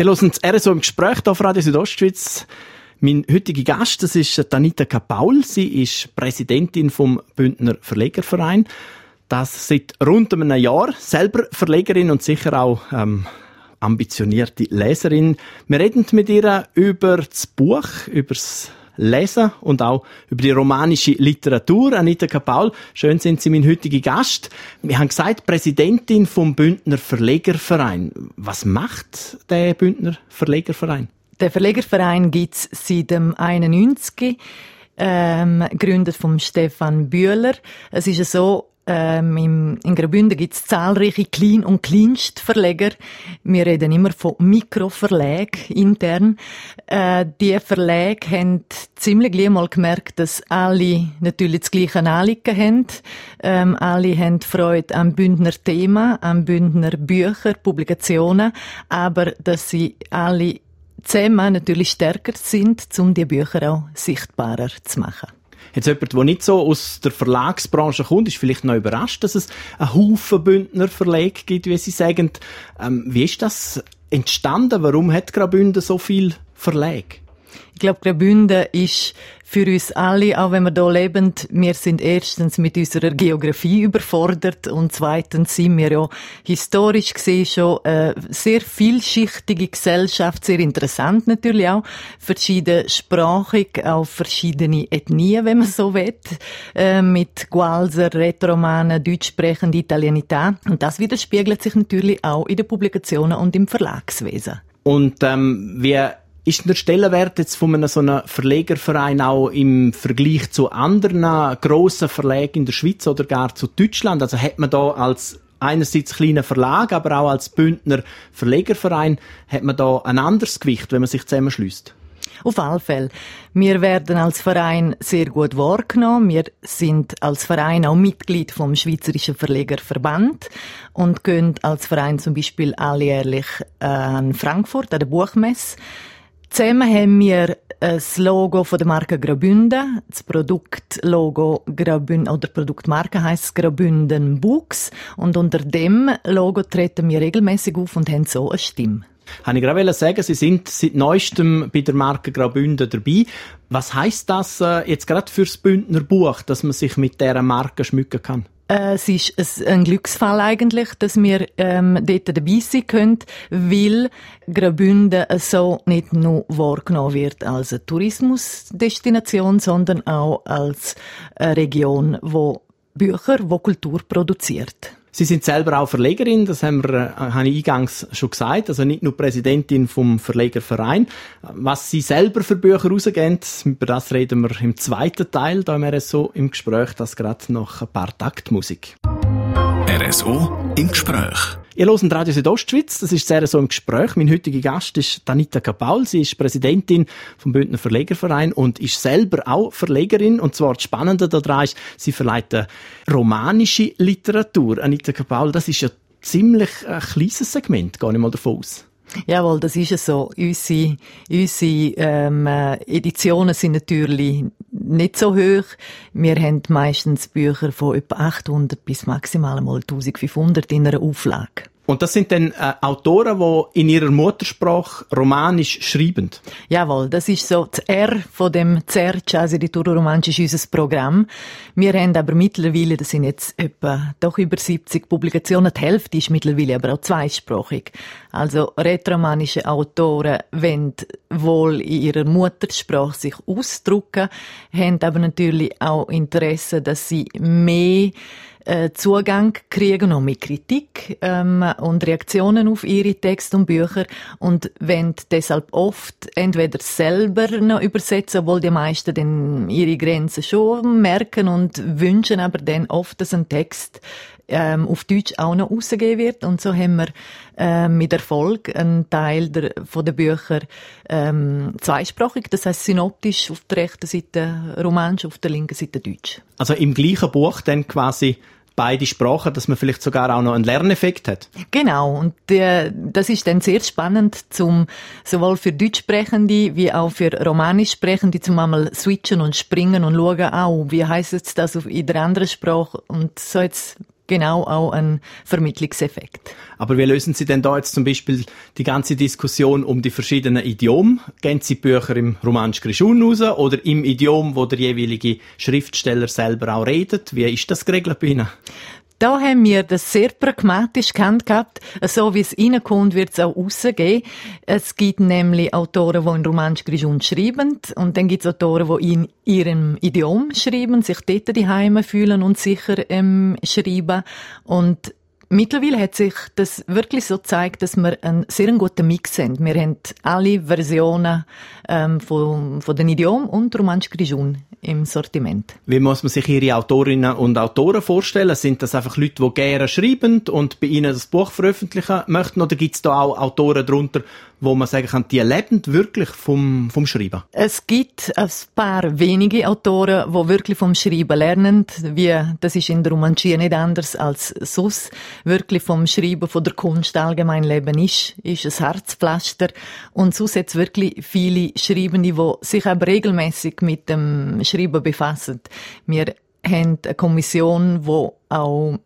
Wir hören das RSO im Gespräch hier auf Radio Südostschweiz. Mein heutiger Gast, das ist Anita Kapaul. Sie ist Präsidentin vom Bündner Verlegerverein. Das seit rund einem Jahr. Selber Verlegerin und sicher auch ähm, ambitionierte Leserin. Wir reden mit ihr über das Buch, über das Lesen und auch über die romanische Literatur. Anita Kapaul, schön sind Sie mein heutiger Gast. Wir haben gesagt, Präsidentin vom Bündner Verlegerverein. Was macht der Bündner Verlegerverein? Der Verlegerverein gibt es seit dem 91 ähm, gegründet vom Stefan Bühler. Es ist so, ähm, im, in Graubünden gibt es zahlreiche Klein- und Kleinstverleger. Wir reden immer von Mikroverlägen intern. Äh, die Verlage haben ziemlich gleich mal gemerkt, dass alle natürlich das gleiche Anliegen haben. Ähm, alle haben Freude am Bündner Thema, am Bündner Bücher, Publikationen, aber dass sie alle zusammen natürlich stärker sind, um die Bücher auch sichtbarer zu machen. Jetzt jemand, der nicht so aus der Verlagsbranche kommt, ist vielleicht noch überrascht, dass es einen Haufen Bündner Verlage gibt, wie Sie sagen. Ähm, wie ist das entstanden? Warum hat Graubünden so viel Verlage? Ich glaube, Graubünden ist für uns alle, auch wenn wir hier leben, wir sind erstens mit unserer Geografie überfordert und zweitens sind wir ja historisch gesehen schon eine sehr vielschichtige Gesellschaft, sehr interessant natürlich auch, verschiedensprachig, auch verschiedene Ethnien, wenn man so will, äh, mit Gualser, Rätoromanen, deutschsprechende Italianität und das widerspiegelt sich natürlich auch in den Publikationen und im Verlagswesen. Und ähm, wie ist der Stellenwert jetzt von einem so einem Verlegerverein auch im Vergleich zu anderen grossen Verlagen in der Schweiz oder gar zu Deutschland? Also hat man da als einerseits kleiner Verlag, aber auch als Bündner Verlegerverein hat man da ein anderes Gewicht, wenn man sich zusammenschließt? Auf alle Fälle. Wir werden als Verein sehr gut wahrgenommen. Wir sind als Verein auch Mitglied vom Schweizerischen Verlegerverband und gehen als Verein zum Beispiel alljährlich äh, an Frankfurt an der Buchmesse. Zusammen haben wir das Logo von der Marke Graubünden. Das Produktlogo Graubünden, oder Produktmarke heisst Graubünden Books. Und unter dem Logo treten wir regelmäßig auf und haben so eine Stimme. Habe ich gerade sagen, Sie sind seit neuestem bei der Marke Graubünden dabei. Was heißt das äh, jetzt gerade fürs Bündner Buch, dass man sich mit dieser Marke schmücken kann? Äh, es ist ein Glücksfall eigentlich, dass wir ähm, dort dabei sein können, weil Graubünden so nicht nur wahrgenommen wird als Tourismusdestination, sondern auch als eine Region, wo Bücher, wo Kultur produziert. Sie sind selber auch Verlegerin, das haben wir, äh, habe ich eingangs schon gesagt, also nicht nur Präsidentin vom Verlegerverein. Was Sie selber für Bücher rausgeben, über das reden wir im zweiten Teil, da haben wir so im Gespräch, das gerade noch ein paar Taktmusik. RSO im Gespräch. Ihr hört Radio Südostschweiz, das ist sehr so im Gespräch. Mein heutiger Gast ist Danita Kapaul. Sie ist Präsidentin vom Bündner Verlegerverein und ist selber auch Verlegerin. Und zwar das Spannende daran ist, sie verleiht romanische Literatur. Anita Kapaul, das ist ja ziemlich ein kleines Segment, gar nicht mal davon aus. Jawohl, das ist es so. Unsere, unsere ähm, äh, Editionen sind natürlich nicht so hoch. Wir haben meistens Bücher von etwa 800 bis maximal mal 1500 in einer Auflage. Und das sind dann äh, Autoren, die in ihrer Muttersprache romanisch schreiben? Jawohl, das ist so das R von dem CERC, also die Romanisch ist unser Programm. Wir haben aber mittlerweile, das sind jetzt etwa doch über 70 Publikationen, die Hälfte ist mittlerweile aber auch zweisprachig. Also rätoromanische Autoren wollen wohl in ihrer Muttersprache sich ausdrücken, haben aber natürlich auch Interesse, dass sie mehr äh, Zugang kriegen, auch mit Kritik ähm, und Reaktionen auf ihre Texte und Bücher und wenn deshalb oft entweder selber noch übersetzen, obwohl die meisten dann ihre Grenzen schon merken und wünschen aber dann oft, dass ein Text ähm, auf Deutsch auch noch rausgegeben wird. Und so haben wir ähm, mit Erfolg einen Teil der, von den Büchern ähm, zweisprachig, das heißt synoptisch auf der rechten Seite Romanisch, auf der linken Seite Deutsch. Also im gleichen Buch dann quasi beide Sprachen, dass man vielleicht sogar auch noch einen Lerneffekt hat. Genau, und äh, das ist dann sehr spannend, zum sowohl für Deutschsprechende wie auch für Romanischsprechende zum einmal switchen und springen und schauen, auch, wie heißt es das in der anderen Sprache und so jetzt genau auch ein Vermittlungseffekt. Aber wie lösen Sie denn da jetzt zum Beispiel die ganze Diskussion um die verschiedenen Idiome? Gehen Sie Bücher im Romansch Grischun raus oder im Idiom, wo der jeweilige Schriftsteller selber auch redet? Wie ist das geregelt bei Ihnen? Da haben wir das sehr pragmatisch gehabt. So wie es reinkommt, wird es auch rausgehen. Es gibt nämlich Autoren, die in Romansch Grischun schreiben. Und dann gibt es Autoren, die in ihrem Idiom schreiben, sich dort die Heime fühlen und sicher ähm, schreiben. Und Mittlerweile hat sich das wirklich so gezeigt, dass wir einen sehr guten Mix haben. Wir haben alle Versionen ähm, von, von den Idiomen und Romansch Grischun im Sortiment. Wie muss man sich Ihre Autorinnen und Autoren vorstellen? Sind das einfach Leute, die gerne schreiben und bei Ihnen das Buch veröffentlichen möchten? Oder gibt es da auch Autoren darunter, wo man sagen kann, die leben wirklich vom, vom Schreiben? Es gibt ein paar wenige Autoren, die wirklich vom Schreiben lernen. Wie, das ist in der Romanchie nicht anders als sonst. Wirklich vom Schreiben, von der Kunst allgemein leben ist, ist ein Herzpflaster. Und sonst hat wirklich viele Schreibende, die sich aber regelmäßig mit dem Schreiben befassen. Wir haben eine Kommission, die auch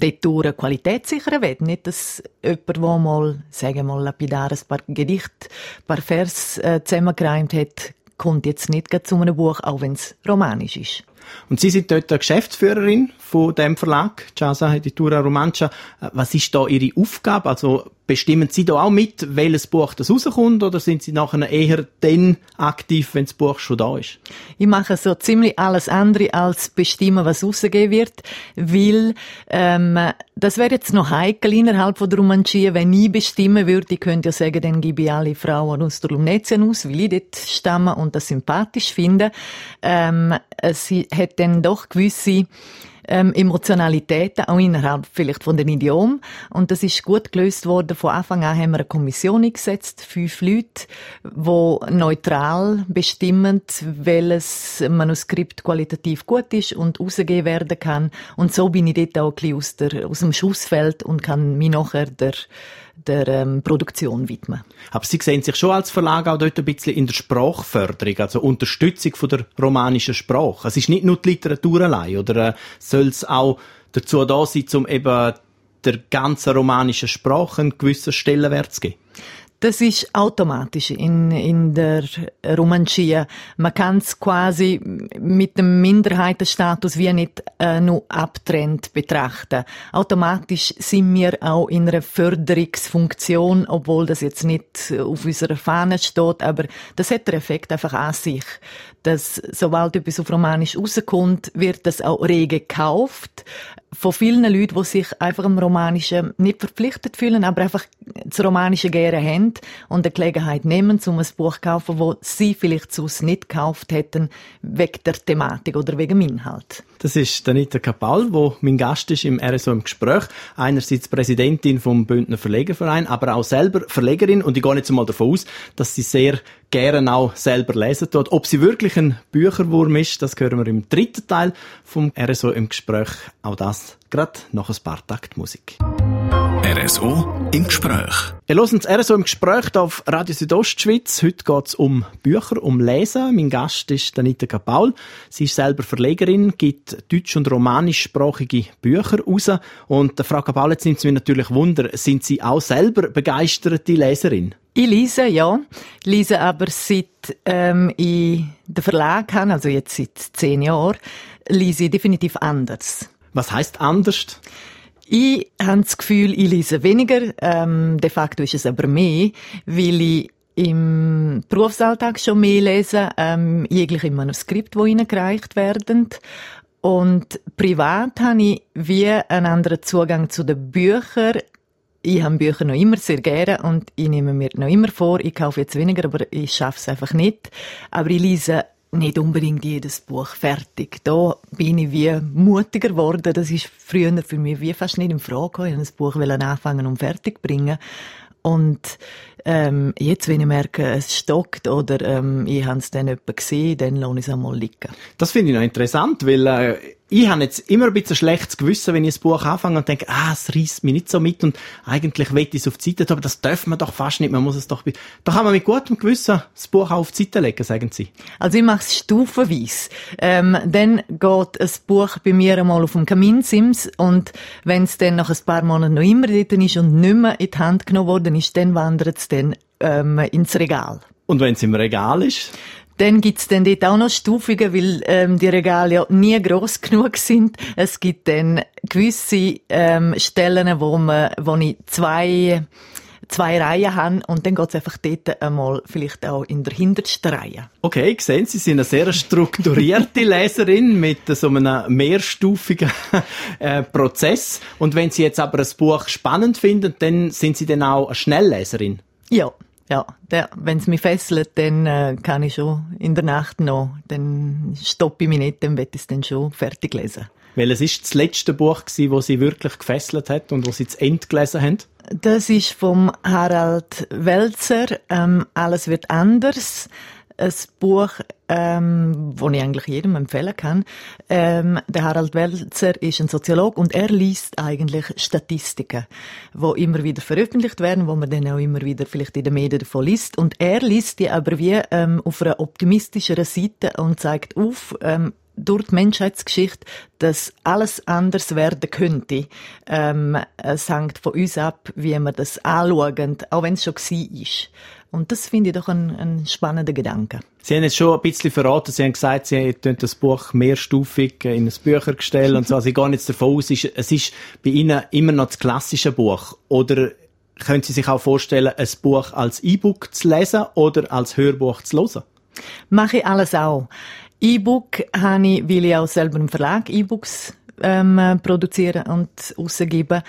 dort Qualität sichern will. Nicht, dass jemand, der mal, sagen wir mal, lapidar ein paar Gedichte, ein paar Vers äh, zusammengereimt hat, kommt jetzt nicht zu einem Buch, auch wenn es romanisch ist. Und Sie sind dort Geschäftsführerin von dem Verlag, Casa Editura Romancia. Äh, was ist da Ihre Aufgabe? Also bestimmen Sie da auch mit, welches Buch das rauskommt, oder sind Sie nachher eher dann aktiv, wenn das Buch schon da ist? Ich mache so ziemlich alles andere als bestimmen, was rausgehen wird, weil ähm, das wäre jetzt noch heikel innerhalb von der Romanchie, wenn ich bestimmen würde. Ich könnte ja sagen, dann gebe ich alle Frauen aus der Lumnetien aus, weil ich dort stamme und das sympathisch finde. Ähm, sie hat dann doch gewisse ähm, Emotionalitäten, auch innerhalb vielleicht von den Idiomen. Und das ist gut gelöst worden. Von Anfang an haben wir eine Kommission eingesetzt, fünf Leute, die neutral bestimmen, welches Manuskript qualitativ gut ist und rausgegeben werden kann. Und so bin ich dort auch ein bisschen aus, der, aus dem Schussfeld und kann mich nachher der der ähm, Produktion widmen. Aber Sie sehen sich schon als Verlag auch dort ein bisschen in der Sprachförderung, also Unterstützung von der romanischen Sprache. Es ist nicht nur die Literatur allein, oder äh, soll es auch dazu da sein, um eben der ganzen romanischen Sprache einen gewissen Stellenwert zu geben? Das ist automatisch in, in der Romanchia. Man kann es quasi mit dem Minderheitenstatus wie nicht äh, nur abtrennt betrachten. Automatisch sind wir auch in einer Förderungsfunktion, obwohl das jetzt nicht auf unserer Fahne steht, aber das hat der Effekt einfach an sich, dass sobald etwas auf Romanisch rauskommt, wird das auch rege gekauft von vielen Leuten, die sich einfach im Romanischen nicht verpflichtet fühlen, aber einfach das Romanische gerne haben und eine Gelegenheit nehmen, um ein Buch zu kaufen, das sie vielleicht sonst nicht gekauft hätten, wegen der Thematik oder wegen dem Inhalt. Das ist Danita Kapal, wo mein Gast ist im RSO im Gespräch. Einerseits Präsidentin vom Bündner Verlegerverein, aber auch selber Verlegerin und ich gehe jetzt mal davon aus, dass sie sehr gerne auch selber lesen tut. Ob sie wirklich ein Bücherwurm ist, das hören wir im dritten Teil vom RSO im Gespräch. Auch das gerade nach ein paar Takt Musik. RSO im Gespräch. Ihr hört das RSO im Gespräch auf Radio Südostschweiz. Heute geht es um Bücher, um Lesen. Mein Gast ist Danita Kapaul. Sie ist selber Verlegerin, gibt deutsch- und romanischsprachige Bücher raus. Und Frau Kapaul, jetzt nimmt es mich natürlich Wunder, sind Sie auch selber begeisterte Leserin? Ich lese, ja. Ich lese aber seit ähm, ich den Verlag habe, also jetzt seit zehn Jahren, lese ich definitiv anders. Was heißt anders? Ich habe das Gefühl, ich lese weniger. Ähm, de facto ist es aber mehr, weil ich im Berufsalltag schon mehr lese, ähm, jegliche Manuskripte, die reingereicht werden. Und privat habe ich wie einen anderen Zugang zu den Büchern. Ich habe Bücher noch immer sehr gerne und ich nehme mir noch immer vor, ich kaufe jetzt weniger, aber ich schaffe es einfach nicht. Aber ich lese nicht unbedingt jedes Buch fertig. Da bin ich wie mutiger geworden. Das ist früher für mich wie fast nicht in Frage. Ich wollte ein Buch anfangen und fertig bringen. Und Ähm, jetzt, wenn ich merke, es stockt oder ähm, ich habe es dann jemand gesehen, dann lasse ich es einmal liegen. Das finde ich noch interessant, weil äh, ich habe jetzt immer ein bisschen schlechtes Gewissen, wenn ich ein Buch anfange und denke, ah, es reißt mich nicht so mit und eigentlich will ich es auf die Seite tun, aber das darf man doch fast nicht, man muss es doch... Da kann man mit gutem Gewissen das Buch auch auf die Seite legen, sagen Sie. Also ich mache es stufenweise. Ähm, dann geht ein Buch bei mir einmal auf dem Kaminsims und wenn es dann nach ein paar Monaten noch immer dort ist und nicht mehr in die Hand genommen worden ist, dann wandert es dann ähm, ins Regal. Und wenn es im Regal ist? Dann gibt's dann dort auch noch Stufungen, weil ähm, die Regale ja nie gross genug sind. Es gibt dann gewisse ähm, Stellen, wo, man, wo ich zwei zwei Reihen habe und dann geht's einfach dort einmal vielleicht auch in der hintersten Reihe. Okay, sehen Sie, Sie sind eine sehr strukturierte Leserin mit so einem mehrstufigen äh, Prozess. Und wenn Sie jetzt aber ein Buch spannend finden, dann sind Sie dann auch eine Schnellleserin? Ja. Ja, wenn es mich fesselt, dann äh, kann ich schon in der Nacht noch, dann stoppe ich mich nicht, dann werde ich es dann schon fertig lesen. Weil es ist das letzte Buch gewesen, das Sie wirklich gefesselt hat und wo Sie zu Ende gelesen haben? Das ist vom Harald Welzer, ähm, «Alles wird anders» ein Buch, ähm, das ich eigentlich jedem empfehlen kann. Ähm, der Harald Welzer ist ein Soziologe und er liest eigentlich Statistiken, wo immer wieder veröffentlicht werden, wo man dann auch immer wieder vielleicht in den Medien davon liest. Und er liest die aber wie ähm, auf einer optimistischeren Seite und zeigt auf, ähm, durch die Menschheitsgeschichte, dass alles anders werden könnte. Ähm, es hängt von uns ab, wie wir das anschauen, auch wenn es schon war. Und das finde ich doch ein, ein spannender Gedanke. Sie haben jetzt schon ein bisschen verraten, Sie haben gesagt, Sie haben das Buch mehrstufig in ein Büchergestell und so. Also ich gehe jetzt davon aus, es ist bei Ihnen immer noch das klassische Buch. Oder können Sie sich auch vorstellen, ein Buch als E-Book zu lesen oder als Hörbuch zu hören? Mache ich alles auch. E-Book habe ich, weil ich auch selber im Verlag E-Books ähm, produzieren und rausgeben,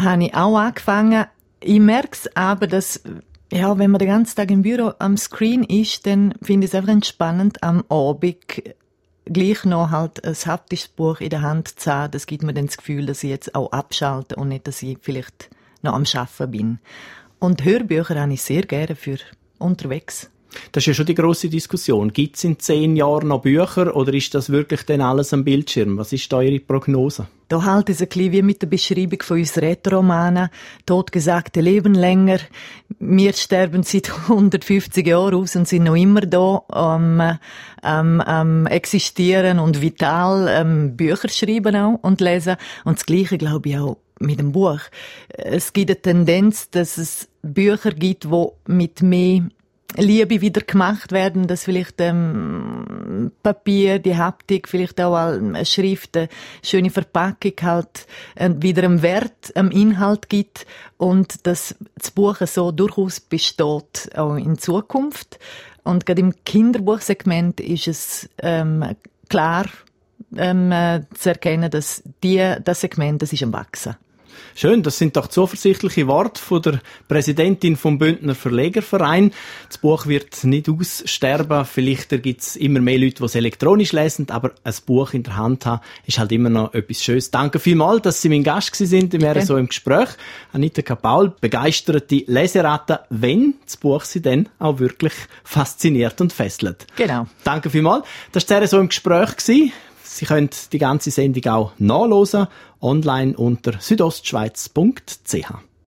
habe ich auch angefangen. Ich merke es aber, dass ja, wenn man den ganzen Tag im Büro am Screen ist, dann finde ich es einfach entspannend, am Abend gleich noch halt ein haptisches Buch in der Hand zu haben. Das gibt mir dann das Gefühl, dass ich jetzt auch abschalte und nicht, dass ich vielleicht noch am Schaffen bin. Und Hörbücher habe ich sehr gerne für unterwegs. Das ist ja schon die große Diskussion. Gibt es in zehn Jahren noch Bücher oder ist das wirklich dann alles am Bildschirm? Was ist da Ihre Prognose? Da halt es ein bisschen wie mit der Beschreibung von unseren Rätoromanen. Totgesagte leben länger. Wir sterben seit 150 Jahren aus und sind noch immer da am, ähm, ähm, existieren und vital ähm, Bücher schreiben auch und lesen. Und das Gleiche glaube ich auch mit dem Buch. Es gibt eine Tendenz, dass es Bücher gibt, wo mit mehr Liebe wieder gemacht werden, dass vielleicht ähm, Papier, die Haptik, vielleicht auch eine Schrift, eine schöne Verpackung halt äh, wieder einen Wert am Inhalt gibt und dass das Buch so durchaus besteht auch in Zukunft. Und gerade im Kinderbuchsegment ist es ähm, klar ähm, äh, zu erkennen, dass die, das Segment das ist am Wachsen. Schön, das sind doch zuversichtliche Worte von der Präsidentin vom Bündner Verlegerverein. Das Buch wird nicht aussterben. Vielleicht gibt es immer mehr Leute, die es elektronisch lesen, aber ein Buch in der Hand haben, ist halt immer noch etwas Schönes. Danke vielmals, dass Sie mein Gast sind. Wir wären so im Gespräch. Anita Kapaul, begeisterte Leseratte, wenn das Buch Sie dann auch wirklich fasziniert und fesselt. Genau. Danke vielmals. Das war so im Gespräch. Sie können die ganze Sendung auch nachlesen online unter südostschweiz.ch.